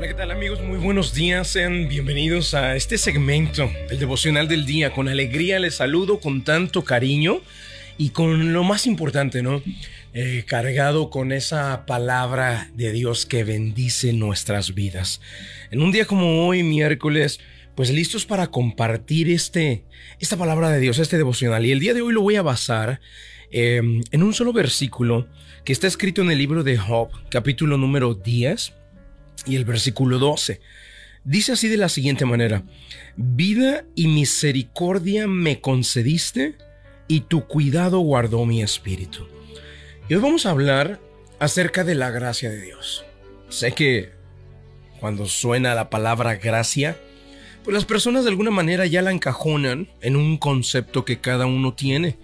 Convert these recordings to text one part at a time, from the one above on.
Hola, ¿qué tal amigos? Muy buenos días, sean bienvenidos a este segmento, el devocional del día. Con alegría les saludo con tanto cariño y con lo más importante, ¿no? Eh, cargado con esa palabra de Dios que bendice nuestras vidas. En un día como hoy, miércoles, pues listos para compartir este, esta palabra de Dios, este devocional. Y el día de hoy lo voy a basar em, en un solo versículo que está escrito en el libro de Job, capítulo número 10 y el versículo 12. Dice así de la siguiente manera, vida y misericordia me concediste y tu cuidado guardó mi espíritu. Y hoy vamos a hablar acerca de la gracia de Dios. Sé que cuando suena la palabra gracia, pues las personas de alguna manera ya la encajonan en un concepto que cada uno tiene.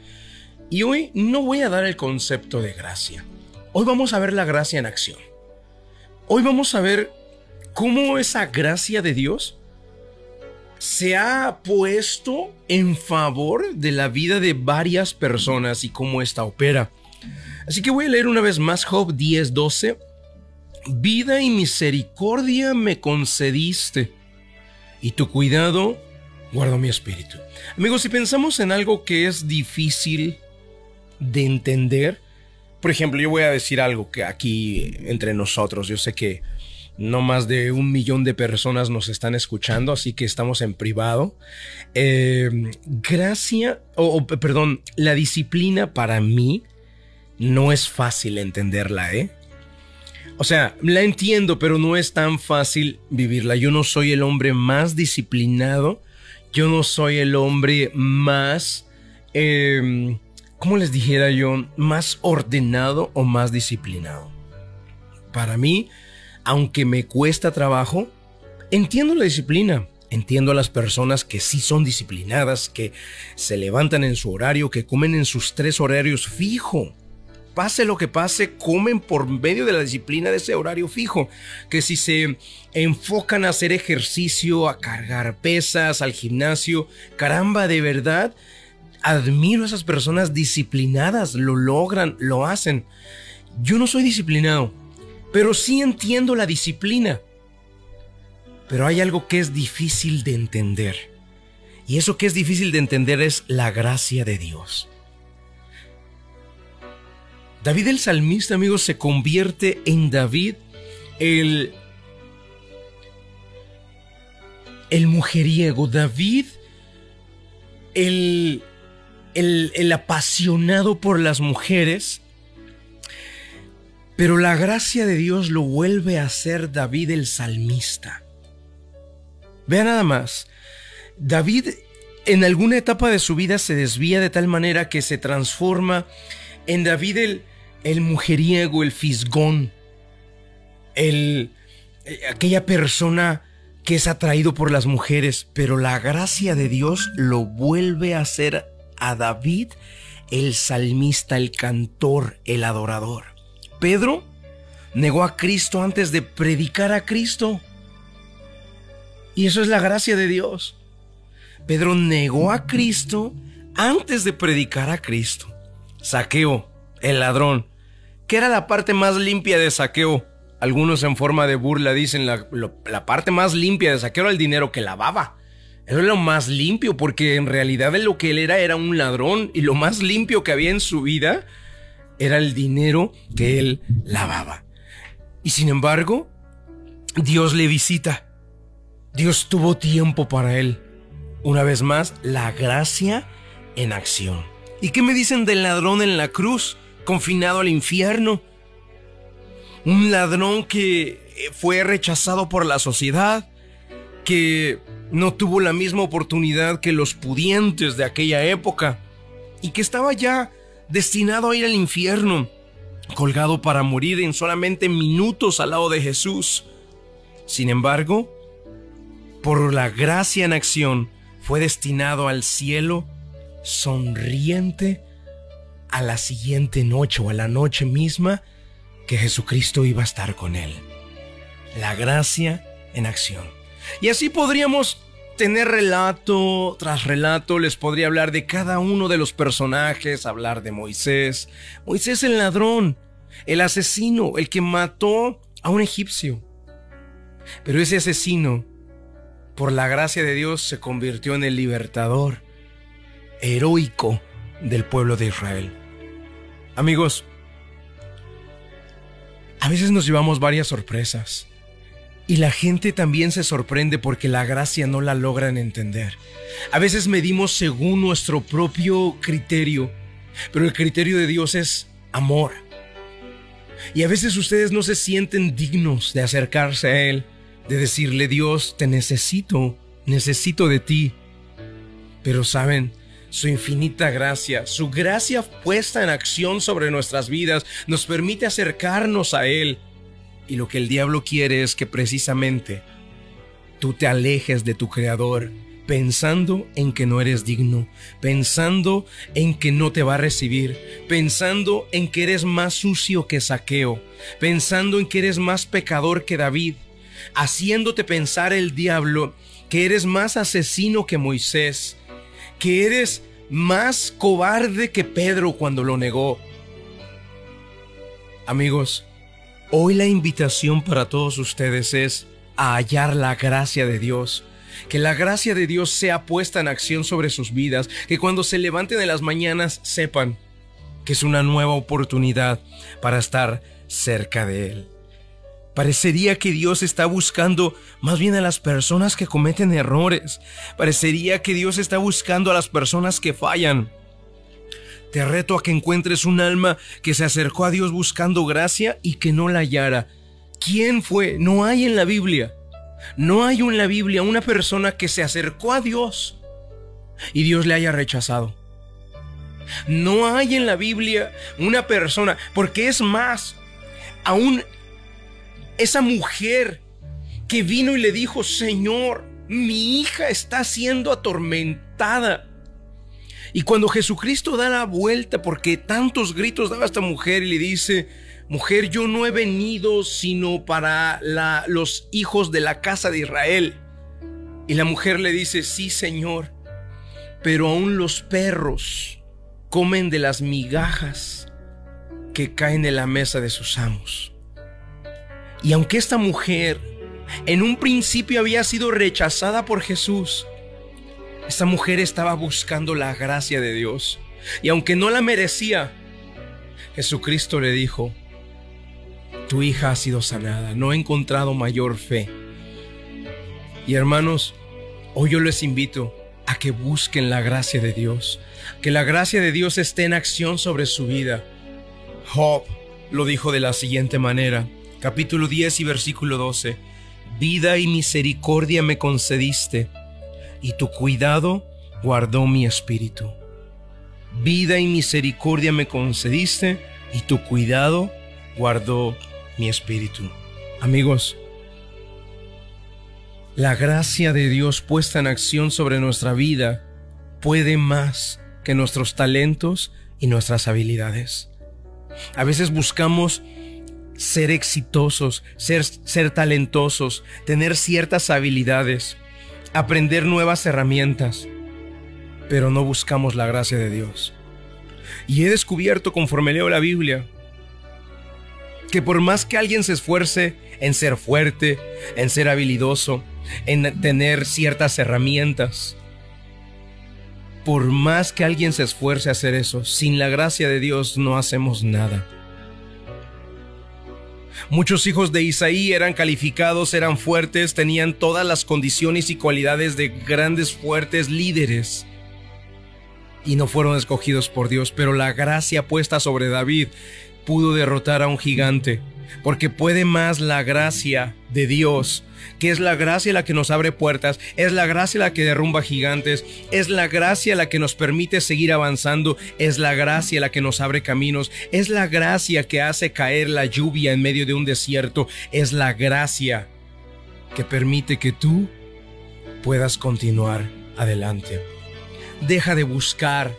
Y hoy no voy a dar el concepto de gracia. Hoy vamos a ver la gracia en acción. Hoy vamos a ver cómo esa gracia de Dios se ha puesto en favor de la vida de varias personas y cómo esta opera. Así que voy a leer una vez más Job 10:12. Vida y misericordia me concediste, y tu cuidado guardó mi espíritu. Amigos, si pensamos en algo que es difícil de entender, por ejemplo, yo voy a decir algo que aquí entre nosotros, yo sé que no más de un millón de personas nos están escuchando, así que estamos en privado. Eh, gracia, o perdón, la disciplina para mí no es fácil entenderla, ¿eh? O sea, la entiendo, pero no es tan fácil vivirla. Yo no soy el hombre más disciplinado, yo no soy el hombre más... Eh, ¿cómo les dijera yo? Más ordenado o más disciplinado. Para mí, aunque me cuesta trabajo, entiendo la disciplina. Entiendo a las personas que sí son disciplinadas, que se levantan en su horario, que comen en sus tres horarios fijo. Pase lo que pase, comen por medio de la disciplina de ese horario fijo. Que si se enfocan a hacer ejercicio, a cargar pesas, al gimnasio, caramba, de verdad, admiro a esas personas disciplinadas, lo logran, lo hacen. Yo no soy disciplinado, pero sí entiendo la disciplina. Pero hay algo que es difícil de entender. Y eso que es difícil de entender es la gracia de Dios. David el salmista, amigos, se convierte en David el, el mujeriego. David el el, apasionado por las mujeres, pero la gracia de Dios lo vuelve a ser David el salmista. Vea nada más, David en alguna etapa de su vida se desvía de tal manera que se transforma en David el, mujeriego, el fisgón, el, aquella persona que es atraído por las mujeres, pero la gracia de Dios lo vuelve a ser a David, el salmista, el cantor, el adorador. Pedro negó a Cristo antes de predicar a Cristo. Y eso es la gracia de Dios. Pedro negó a Cristo antes de predicar a Cristo. Saqueo, el ladrón, que era la parte más limpia de saqueo. Algunos en forma de burla dicen la, la parte más limpia de saqueo era el dinero que lavaba. Era lo más limpio porque en realidad lo que él era era un ladrón y lo más limpio que había en su vida era el dinero que él lavaba. Y sin embargo, Dios le visita. Dios tuvo tiempo para él. Una vez más, la gracia en acción. ¿Y qué me dicen del ladrón en la cruz, confinado al infierno? Un ladrón que fue rechazado por la sociedad, que no tuvo la misma oportunidad que los pudientes de aquella época y que estaba ya destinado a ir al infierno, colgado para morir en solamente minutos al lado de Jesús. Sin embargo, por la gracia en acción, fue destinado al cielo sonriente a la siguiente noche o a la noche misma que Jesucristo iba a estar con él. La gracia en acción. Y así podríamos tener relato tras relato, les podría hablar de cada uno de los personajes, hablar de Moisés. Moisés el ladrón, el asesino, el que mató a un egipcio. Pero ese asesino, por la gracia de Dios, se convirtió en el libertador heroico del pueblo de Israel. Amigos, a veces nos llevamos varias sorpresas. Y la gente también se sorprende porque la gracia no la logran entender. A veces medimos según nuestro propio criterio, pero el criterio de Dios es amor. Y a veces ustedes no se sienten dignos de acercarse a Él, de decirle, Dios, te necesito, necesito de ti. Pero saben, su infinita gracia, su gracia puesta en acción sobre nuestras vidas, nos permite acercarnos a Él y lo que el diablo quiere es que precisamente tú te alejes de tu Creador, pensando en que no eres digno, pensando en que no te va a recibir, pensando en que eres más sucio que saqueo, pensando en que eres más pecador que David, haciéndote pensar el diablo que eres más asesino que Moisés, que eres más cobarde que Pedro cuando lo negó. Amigos, Hoy la invitación para todos ustedes es a hallar la gracia de Dios. Que la gracia de Dios sea puesta en acción sobre sus vidas. Que cuando se levanten de las mañanas sepan que es una nueva oportunidad para estar cerca de Él. Parecería que Dios está buscando más bien a las personas que cometen errores. Parecería que Dios está buscando a las personas que fallan. Te reto a que encuentres un alma que se acercó a Dios buscando gracia y que no la hallara. ¿Quién fue? No hay en la Biblia. No hay en la Biblia una persona que se acercó a Dios y Dios le haya rechazado. No hay en la Biblia una persona, porque es más, aún esa mujer que vino y le dijo, Señor, mi hija está siendo atormentada. Y cuando Jesucristo da la vuelta, porque tantos gritos daba esta mujer y le dice, mujer, yo no he venido sino para los hijos de la casa de Israel. Y la mujer le dice, sí, Señor, pero aún los perros comen de las migajas que caen en la mesa de sus amos. Y aunque esta mujer en un principio había sido rechazada por Jesús, esta mujer estaba buscando la gracia de Dios. Y aunque no la merecía, Jesucristo le dijo, tu hija ha sido sanada, no he encontrado mayor fe. Y hermanos, hoy yo les invito a que busquen la gracia de Dios, que la gracia de Dios esté en acción sobre su vida. Job lo dijo de la siguiente manera, capítulo 10 y versículo 12, vida y misericordia me concediste y tu cuidado guardó mi espíritu. Vida y misericordia me concediste y tu cuidado guardó mi espíritu. Amigos, la gracia de Dios puesta en acción sobre nuestra vida puede más que nuestros talentos y nuestras habilidades. A veces buscamos ser exitosos, ser, ser talentosos, tener ciertas habilidades, aprender nuevas herramientas, pero no buscamos la gracia de Dios. Y he descubierto conforme leo la Biblia que por más que alguien se esfuerce en ser fuerte, en ser habilidoso, en tener ciertas herramientas, por más que alguien se esfuerce a hacer eso, sin la gracia de Dios no hacemos nada. Muchos hijos de Isaí eran calificados, eran fuertes, tenían todas las condiciones y cualidades de grandes, fuertes líderes. Y no fueron escogidos por Dios, pero la gracia puesta sobre David pudo derrotar a un gigante, porque puede más la gracia de Dios que es la gracia la que nos abre puertas, es la gracia la que derrumba gigantes, es la gracia la que nos permite seguir avanzando, es la gracia la que nos abre caminos, es la gracia que hace caer la lluvia en medio de un desierto, es la gracia que permite que tú puedas continuar adelante. Deja de buscar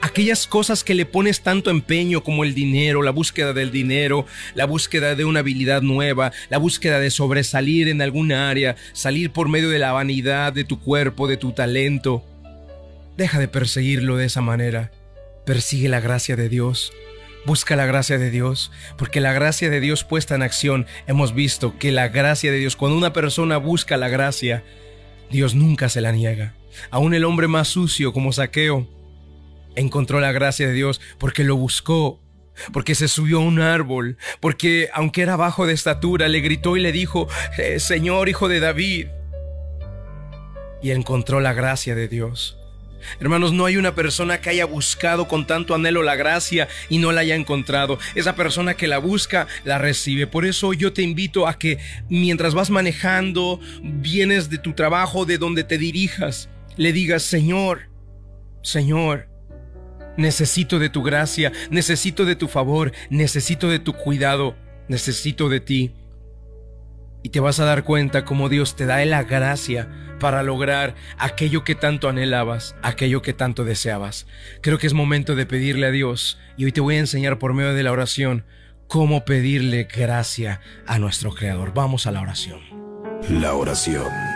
aquellas cosas que le pones tanto empeño como el dinero, la búsqueda del dinero, la búsqueda de una habilidad nueva, la búsqueda de sobresalir en alguna área, salir por medio de la vanidad de tu cuerpo, de tu talento. Deja de perseguirlo de esa manera. Persigue la gracia de Dios. Busca la gracia de Dios, porque la gracia de Dios puesta en acción, hemos visto que la gracia de Dios, cuando una persona busca la gracia, Dios nunca se la niega. Aún el hombre más sucio como Saqueo encontró la gracia de Dios porque lo buscó, porque se subió a un árbol, porque aunque era bajo de estatura, le gritó y le dijo, eh, Señor, hijo de David, y encontró la gracia de Dios. Hermanos, no hay una persona que haya buscado con tanto anhelo la gracia y no la haya encontrado. Esa persona que la busca, la recibe. Por eso yo te invito a que mientras vas manejando, vienes de tu trabajo, de donde te dirijas, le digas, Señor, Señor, necesito de tu gracia, necesito de tu favor, necesito de tu cuidado, necesito de ti. Y te vas a dar cuenta cómo Dios te da la gracia para lograr aquello que tanto anhelabas, aquello que tanto deseabas. Creo que es momento de pedirle a Dios y hoy te voy a enseñar por medio de la oración cómo pedirle gracia a nuestro Creador. Vamos a la oración. La oración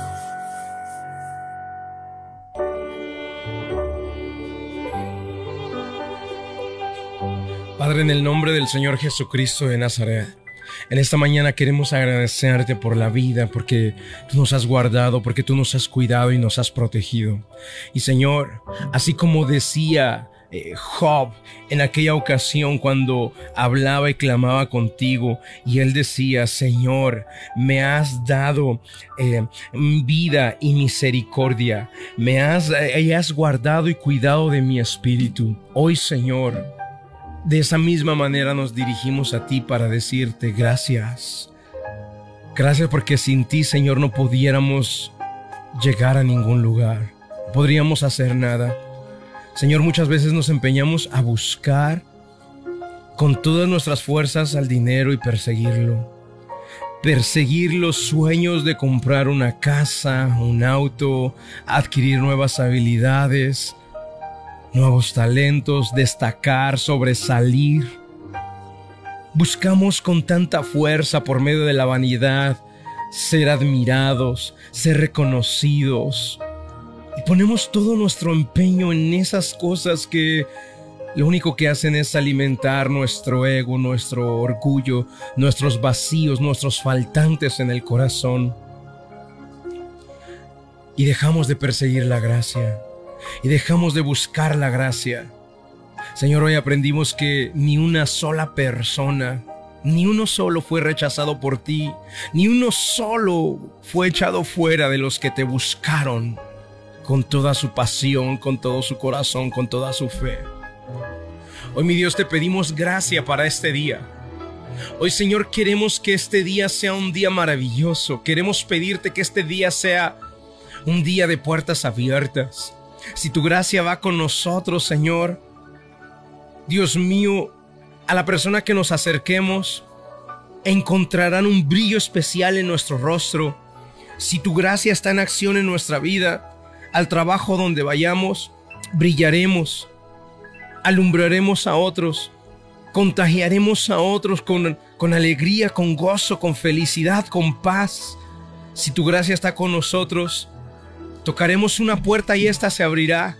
En el nombre del Señor Jesucristo de Nazaret. En esta mañana queremos agradecerte por la vida, porque tú nos has guardado, porque tú nos has cuidado y nos has protegido. Y Señor, así como decía eh, Job en aquella ocasión cuando hablaba y clamaba contigo y él decía, Señor, me has dado eh, vida y misericordia, me has, eh, has guardado y cuidado de mi espíritu. Hoy, Señor, de esa misma manera nos dirigimos a ti para decirte gracias. Gracias porque sin ti, Señor, no pudiéramos llegar a ningún lugar. Podríamos hacer nada. Señor, muchas veces nos empeñamos a buscar con todas nuestras fuerzas al dinero y perseguirlo. Perseguir los sueños de comprar una casa, un auto, adquirir nuevas habilidades, nuevos talentos, destacar, sobresalir. Buscamos con tanta fuerza por medio de la vanidad ser admirados, ser reconocidos, y ponemos todo nuestro empeño en esas cosas que lo único que hacen es alimentar nuestro ego, nuestro orgullo, nuestros vacíos, nuestros faltantes en el corazón. Y dejamos de perseguir la gracia. Y dejamos de buscar la gracia. Señor, hoy aprendimos que ni una sola persona, ni uno solo fue rechazado por ti, ni uno solo fue echado fuera de los que te buscaron con toda su pasión, con todo su corazón, con toda su fe. Hoy mi Dios te pedimos gracia para este día. Hoy Señor queremos que este día sea un día maravilloso. Queremos pedirte que este día sea un día de puertas abiertas. Si tu gracia va con nosotros, Señor, Dios mío, a la persona que nos acerquemos, encontrarán un brillo especial en nuestro rostro. Si tu gracia está en acción en nuestra vida, al trabajo donde vayamos, brillaremos, alumbraremos a otros, contagiaremos a otros con, con alegría, con gozo, con felicidad, con paz. Si tu gracia está con nosotros, tocaremos una puerta y ésta se abrirá.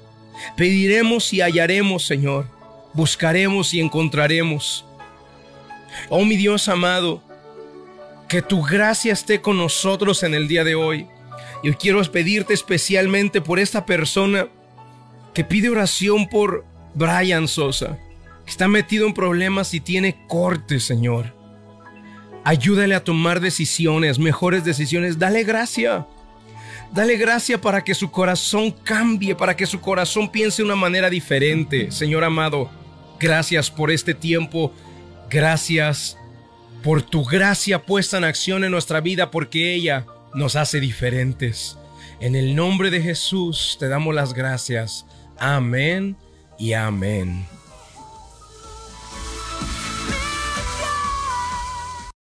Pediremos y hallaremos, Señor. Buscaremos y encontraremos. Oh mi Dios amado, que tu gracia esté con nosotros en el día de hoy. Yo quiero pedirte especialmente por esta persona que pide oración por Brian Sosa, está metido en problemas y tiene corte, Señor. Ayúdale a tomar decisiones, mejores decisiones. Dale gracia. Dale gracia para que su corazón cambie, para que su corazón piense de una manera diferente. Señor amado, gracias por este tiempo. Gracias por tu gracia puesta en acción en nuestra vida, porque ella nos hace diferentes. En el nombre de Jesús te damos las gracias. Amén y amén.